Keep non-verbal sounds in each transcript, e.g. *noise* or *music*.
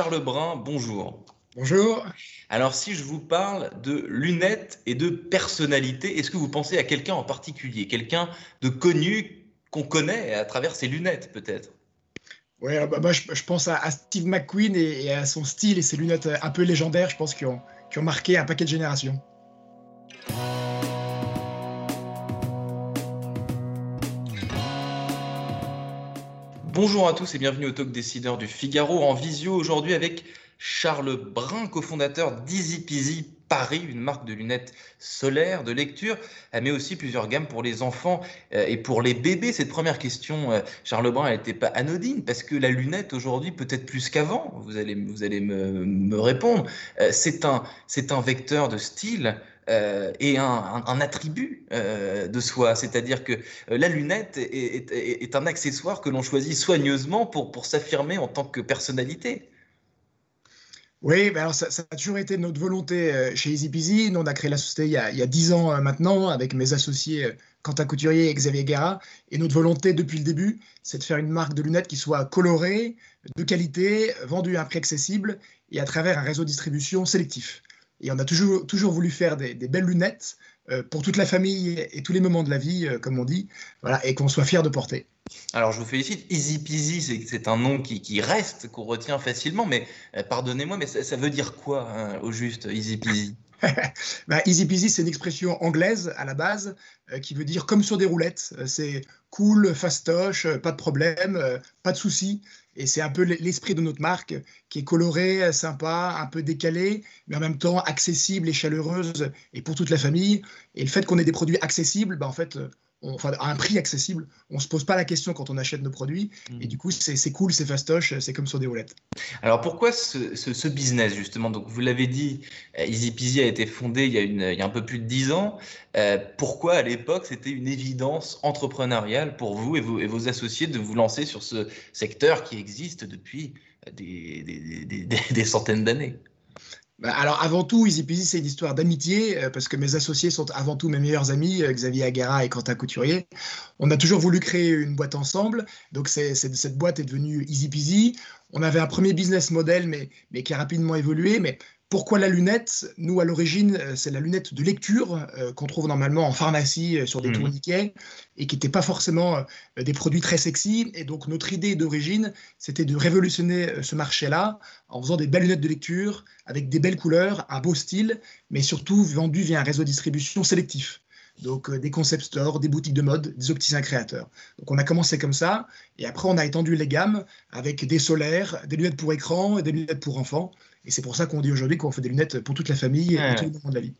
Charles Brun, bonjour. Bonjour. Alors, si je vous parle de lunettes et de personnalité, est-ce que vous pensez à quelqu'un en particulier, quelqu'un de connu qu'on connaît à travers ses lunettes, peut-être? Oui, bah, moi, je, pense à, Steve McQueen et, à son style et ses lunettes un peu légendaires, je pense, qui ont, qui ont marqué un paquet de générations. Bonjour à tous et bienvenue au Talk Décideur du Figaro en visio aujourd'hui avec Charles Brun, cofondateur d'Easy Peasy Paris, une marque de lunettes solaires de lecture, mais aussi plusieurs gammes pour les enfants euh, et pour les bébés. Cette première question, euh, Charles Brun, elle n'était pas anodine parce que la lunette aujourd'hui, peut-être plus qu'avant, vous allez, vous allez me, me répondre, euh, c'est un, un vecteur de style, euh, et un, attribut euh, de soi. C'est-à-dire que euh, la lunette est, un accessoire que l'on choisit soigneusement pour, s'affirmer en tant que personnalité. Oui, alors ça, a toujours été notre volonté chez Easy Peasy. Nous, on a créé la société il y a, 10 ans maintenant avec mes associés Quentin Couturier et Xavier Guerra. Et notre volonté depuis le début, c'est de faire une marque de lunettes qui soit colorée, de qualité, vendue à un prix accessible et à travers un réseau de distribution sélectif. Et on a toujours, toujours voulu faire des, belles lunettes euh, pour toute la famille et, tous les moments de la vie, euh, comme on dit, voilà, et qu'on soit fier de porter. Alors, je vous félicite. Easy Peasy, c'est un nom qui, reste, qu'on retient facilement, mais euh, pardonnez-moi, mais ça, veut dire quoi hein, au juste, Easy Peasy? *laughs* bah, Easy Peasy, c'est une expression anglaise à la base qui veut dire comme sur des roulettes. c'est cool, fastoche, pas de problème, pas de soucis. Et c'est un peu l'esprit de notre marque qui est coloré, sympa, un peu décalé, mais en même temps accessible et chaleureuse et pour toute la famille. Et le fait qu'on ait des produits accessibles, bah en fait, enfin, à un prix accessible, on ne se pose pas la question quand on achète nos produits. Et du coup, c'est cool, c'est fastoche, c'est comme sur des roulettes. Alors pourquoi ce, business justement? Donc vous l'avez dit, euh, Easy Peasy a été fondé il y a, une, il y a un peu plus de dix ans. Euh, pourquoi à l'époque c'était une évidence entrepreneuriale pour vous et, vous et vos associés de vous lancer sur ce secteur qui existe depuis des, des, des, des centaines d'années? Bah, alors avant tout, Easy Peasy, c'est une histoire d'amitié, euh, parce que mes associés sont avant tout mes meilleurs amis, euh, Xavier Aguera et Quentin Couturier. On a toujours voulu créer une boîte ensemble, donc cette boîte est devenue Easy Peasy. On avait un premier business model, mais, mais qui a rapidement évolué, mais pourquoi la lunette? Nous, à l'origine, euh, c'est la lunette de lecture euh, qu'on trouve normalement en pharmacie euh, sur des mmh. tourniquets et qui n'était pas forcément des produits très sexy. Et donc, notre idée d'origine, c'était de révolutionner ce marché-là en faisant des belles lunettes de lecture avec des belles couleurs, un beau style, mais surtout vendues via un réseau de distribution sélectif donc des concept stores, des boutiques de mode, des opticiens créateurs. Donc on a commencé comme ça, et après on a étendu les gammes avec des solaires, des lunettes pour écran et des lunettes pour enfants. Et c'est pour ça qu'on dit aujourd'hui qu'on fait des lunettes pour toute la famille et pour tout le monde de la vie.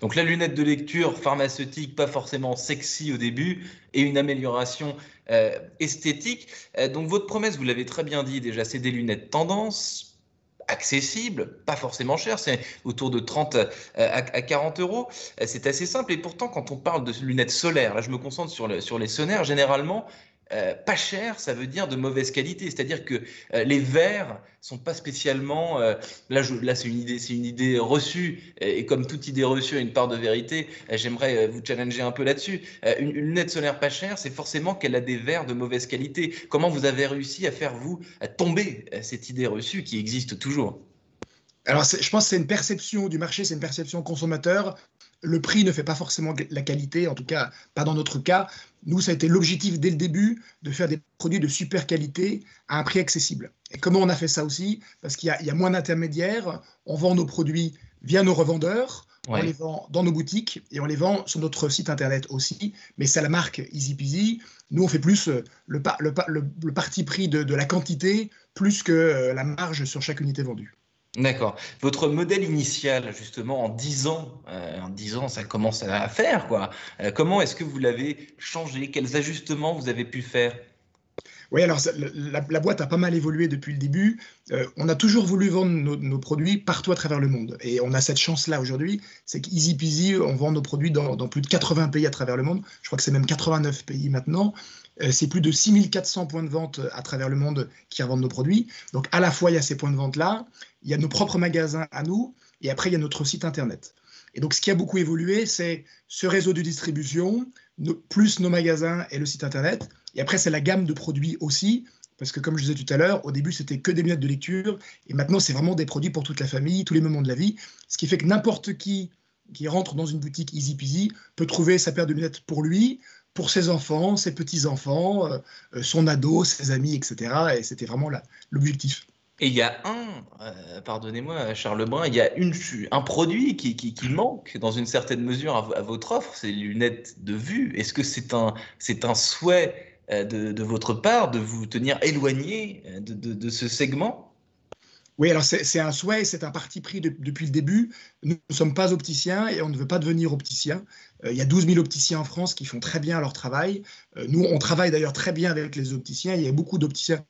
Donc la lunette de lecture pharmaceutique, pas forcément sexy au début, et une amélioration euh, esthétique. Euh, donc votre promesse, vous l'avez très bien dit déjà, c'est des lunettes tendance, accessibles, pas forcément chères, c'est autour de 30 euh, à, 40 euros. C'est assez simple, et pourtant quand on parle de lunettes solaires, là je me concentre sur, sur les solaires, généralement euh, pas cher, ça veut dire de mauvaise qualité. C'est-à-dire que euh, les verres sont pas spécialement. Euh, là, là c'est une idée, c'est une idée reçue, et, comme toute idée reçue a une part de vérité. J'aimerais vous challenger un peu là-dessus. Une, une, lunette solaire pas chère, c'est forcément qu'elle a des verres de mauvaise qualité. Comment vous avez réussi à faire vous tomber cette idée reçue qui existe toujours? Alors, je pense que c'est une perception du marché, c'est une perception consommateur. Le prix ne fait pas forcément la qualité, en tout cas pas dans notre cas. Nous, ça a été l'objectif dès le début de faire des produits de super qualité à un prix accessible. Et comment on a fait ça aussi? Parce qu'il y, a moins d'intermédiaires. On vend nos produits via nos revendeurs. On les vend dans nos boutiques et on les vend sur notre site internet aussi. Mais c'est la marque Easy Peasy. Nous, on fait plus euh, le, le, parti pris de, de, la quantité plus que euh, la marge sur chaque unité vendue. D'accord. Votre modèle initial, justement, en 10 ans, euh, en 10 ans, ça commence à faire, quoi. Euh, comment est-ce que vous l'avez changé? Quels ajustements vous avez pu faire? Oui, alors la, boîte a pas mal évolué depuis le début. Euh, on a toujours voulu vendre nos, produits partout à travers le monde. Et on a cette chance-là aujourd'hui, c'est qu'Easy Peasy, on vend nos produits dans, plus de 80 pays à travers le monde. Je crois que c'est même 89 pays maintenant. Euh, c'est plus de 6400 points de vente à travers le monde qui revendent nos produits. Donc à la fois, il y a ces points de vente-là, il y a nos propres magasins à nous, et après, il y a notre site Internet. Et donc, ce qui a beaucoup évolué, c'est ce réseau de distribution, plus nos magasins et le site Internet. Et après, c'est la gamme de produits aussi, parce que comme je disais tout à l'heure, au début c'était que des lunettes de lecture, et maintenant c'est vraiment des produits pour toute la famille, tous les moments de la vie, ce qui fait que n'importe qui qui rentre dans une boutique Easy Peasy peut trouver sa paire de lunettes pour lui, pour ses enfants, ses petits-enfants, euh, euh, son ado, ses amis, etc. Et c'était vraiment l'objectif. Et il y a un, euh, pardonnez-moi Charles Brun, il y a une, un produit qui, manque dans une certaine mesure à, votre offre, c'est les lunettes de vue. Est-ce que c'est un, souhait de, votre part de vous tenir éloigné de ce segment? Oui, alors c'est un souhait, c'est un parti pris depuis le début. Nous ne sommes pas opticiens et on ne veut pas devenir opticien. Euh, il y a 12 000 opticiens en France qui font très bien leur travail. Euh, nous, on travaille d'ailleurs très bien avec les opticiens. Il y a beaucoup d'opticiens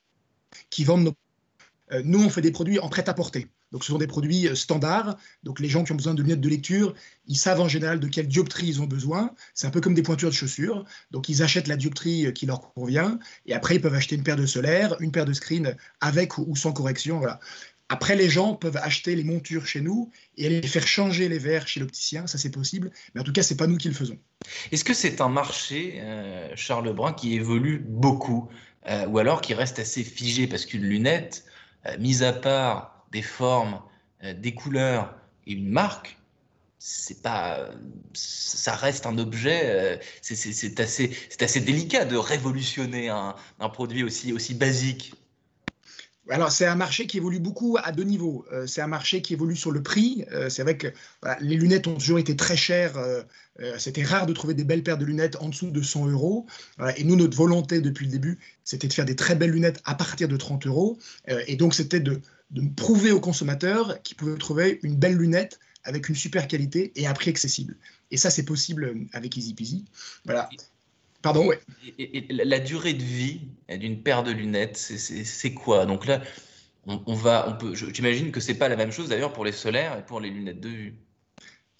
qui vendent nos... Euh, nous, on fait des produits en prêt-à-porter. Donc, ce sont des produits standards. Donc, les gens qui ont besoin de lunettes de lecture, ils savent en général de quelle dioptrie ils ont besoin. C'est un peu comme des pointures de chaussures. Donc, ils achètent la dioptrie qui leur convient. Et après, ils peuvent acheter une paire de solaires, une paire de screens avec ou sans correction. Voilà. Après, les gens peuvent acheter les montures chez nous et aller faire changer les verres chez l'opticien, ça c'est possible, mais en tout cas, c'est pas nous qui le faisons. Est-ce que c'est un marché, euh, Charles Brun, qui évolue beaucoup euh, ou alors qui reste assez figé? Parce qu'une lunette, euh, mise à part des formes, des couleurs et une marque, c'est pas, ça reste un objet. c'est assez, assez délicat de révolutionner un, produit aussi basique. Alors, c'est un marché qui évolue beaucoup à deux niveaux. Euh, c'est un marché qui évolue sur le prix. Euh, c'est vrai que les lunettes ont toujours été très chères. Euh, c'était rare de trouver des belles paires de lunettes en dessous de 100 euros. et nous, notre volonté depuis le début, c'était de faire des très belles lunettes à partir de 30 euros. et donc, c'était de, prouver aux consommateurs qu'ils pouvaient trouver une belle lunette avec une super qualité et un prix accessible. Et ça, c'est possible avec Easy Peasy. Voilà. La durée de vie d'une paire de lunettes, c'est quoi? Donc là, on, va, on peut, j'imagine que c'est pas la même chose d'ailleurs pour les solaires et pour les lunettes de vue.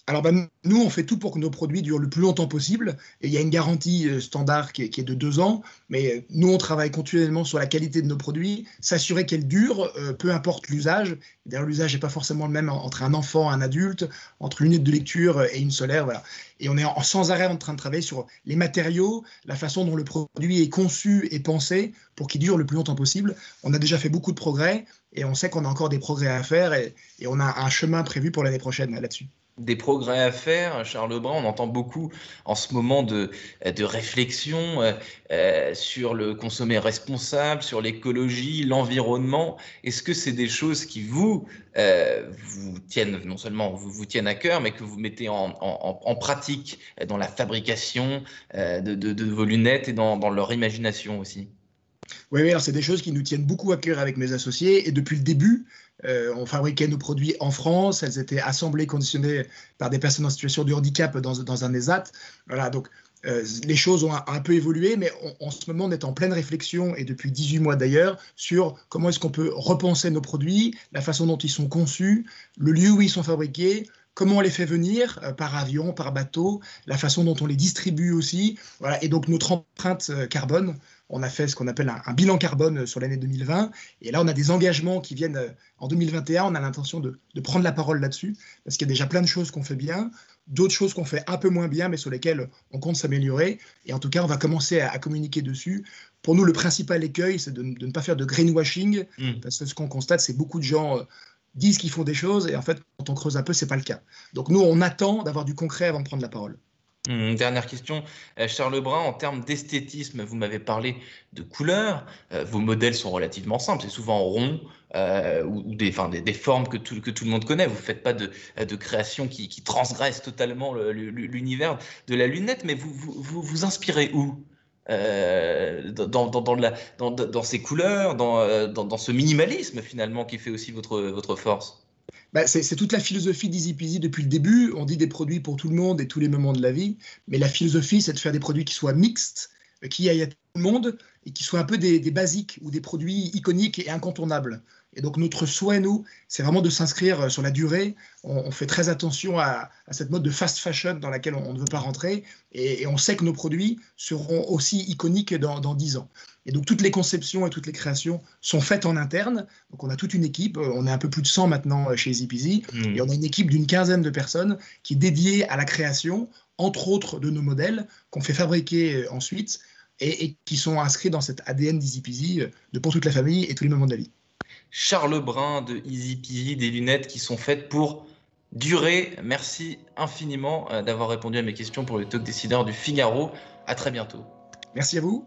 Alors, ben, nous, on fait tout pour que nos produits durent le plus longtemps possible. Et il y a une garantie euh, standard qui est, de deux ans. Mais euh, nous, on travaille continuellement sur la qualité de nos produits, s'assurer qu'elles durent, euh, peu importe l'usage. D'ailleurs, l'usage n'est pas forcément le même entre un enfant, un adulte, entre une lunette de lecture et une solaire. Voilà. Et on est en, sans arrêt en train de travailler sur les matériaux, la façon dont le produit est conçu et pensé pour qu'il dure le plus longtemps possible. On a déjà fait beaucoup de progrès et on sait qu'on a encore des progrès à faire et on a un chemin prévu pour l'année prochaine là-dessus des progrès à faire. Charles Brun, on entend beaucoup en ce moment de, réflexion euh, euh, sur le consommer responsable, sur l'écologie, l'environnement. Est-ce que c'est des choses qui vous, euh, vous tiennent, non seulement vous, vous tiennent à cœur, mais que vous mettez en, pratique dans la fabrication de, vos lunettes et dans, dans leur imagination aussi? Oui, oui, alors c'est des choses qui nous tiennent beaucoup à cœur avec mes associés. Et depuis le début, euh, on fabriquait nos produits en France, elles étaient assemblées, conditionnées par des personnes en situation de handicap dans, un ESAT. Voilà, donc euh, les choses ont un, peu évolué, mais en ce moment, on est en pleine réflexion, et depuis 18 mois d'ailleurs, sur comment est-ce qu'on peut repenser nos produits, la façon dont ils sont conçus, le lieu où ils sont fabriqués, comment on les fait venir euh, par avion, par bateau, la façon dont on les distribue aussi. Voilà, et donc notre empreinte carbone on a fait ce qu'on appelle un, bilan carbone sur l'année 2020. Et là, on a des engagements qui viennent euh, en 2021. On a l'intention de, prendre la parole là-dessus, parce qu'il y a déjà plein de choses qu'on fait bien, d'autres choses qu'on fait un peu moins bien, mais sur lesquelles on compte s'améliorer. Et en tout cas, on va commencer à, communiquer dessus. Pour nous, le principal écueil, c'est de, ne pas faire de greenwashing, mmh. parce que ce qu'on constate, c'est beaucoup de gens... Euh, disent qu'ils font des choses et en fait quand on creuse un peu c'est pas le cas. Donc nous on attend d'avoir du concret avant de prendre la parole. Hum, dernière question, euh, Charles Brun, en termes d'esthétisme, vous m'avez parlé de couleurs. Euh, vos modèles sont relativement simples, c'est souvent rond euh, ou, des, formes que tout, le monde connaît. Vous ne faites pas de, création qui, transgresse totalement l'univers de la lunette, mais vous vous, inspirez où dans, ces couleurs, dans, ce minimalisme finalement qui fait aussi votre force? Bah, c'est toute la philosophie d'Easy Peasy depuis le début. On dit des produits pour tout le monde et tous les moments de la vie. Mais la philosophie, c'est de faire des produits qui soient mixtes, qui aillent à tout le monde et qui soient un peu des, basiques ou des produits iconiques et incontournables. Et donc notre souhait, nous, c'est vraiment de s'inscrire sur la durée. On, fait très attention à, cette mode de fast fashion dans laquelle on, ne veut pas rentrer. Et, on sait que nos produits seront aussi iconiques dans, dans 10 ans. Et donc toutes les conceptions et toutes les créations sont faites en interne. Donc on a toute une équipe, on est un peu plus de 100 maintenant chez Easy mmh. et on a une équipe d'une quinzaine de personnes qui est dédiée à la création, entre autres de nos modèles, qu'on fait fabriquer ensuite et, qui sont inscrits dans cet ADN d'Easy Peasy de pour toute la famille et tous les moments de la vie. Charles Brun de Easy Peasy, des lunettes qui sont faites pour durer. Merci infiniment d'avoir répondu à mes questions pour le talk décideur du Figaro. À très bientôt. Merci à vous.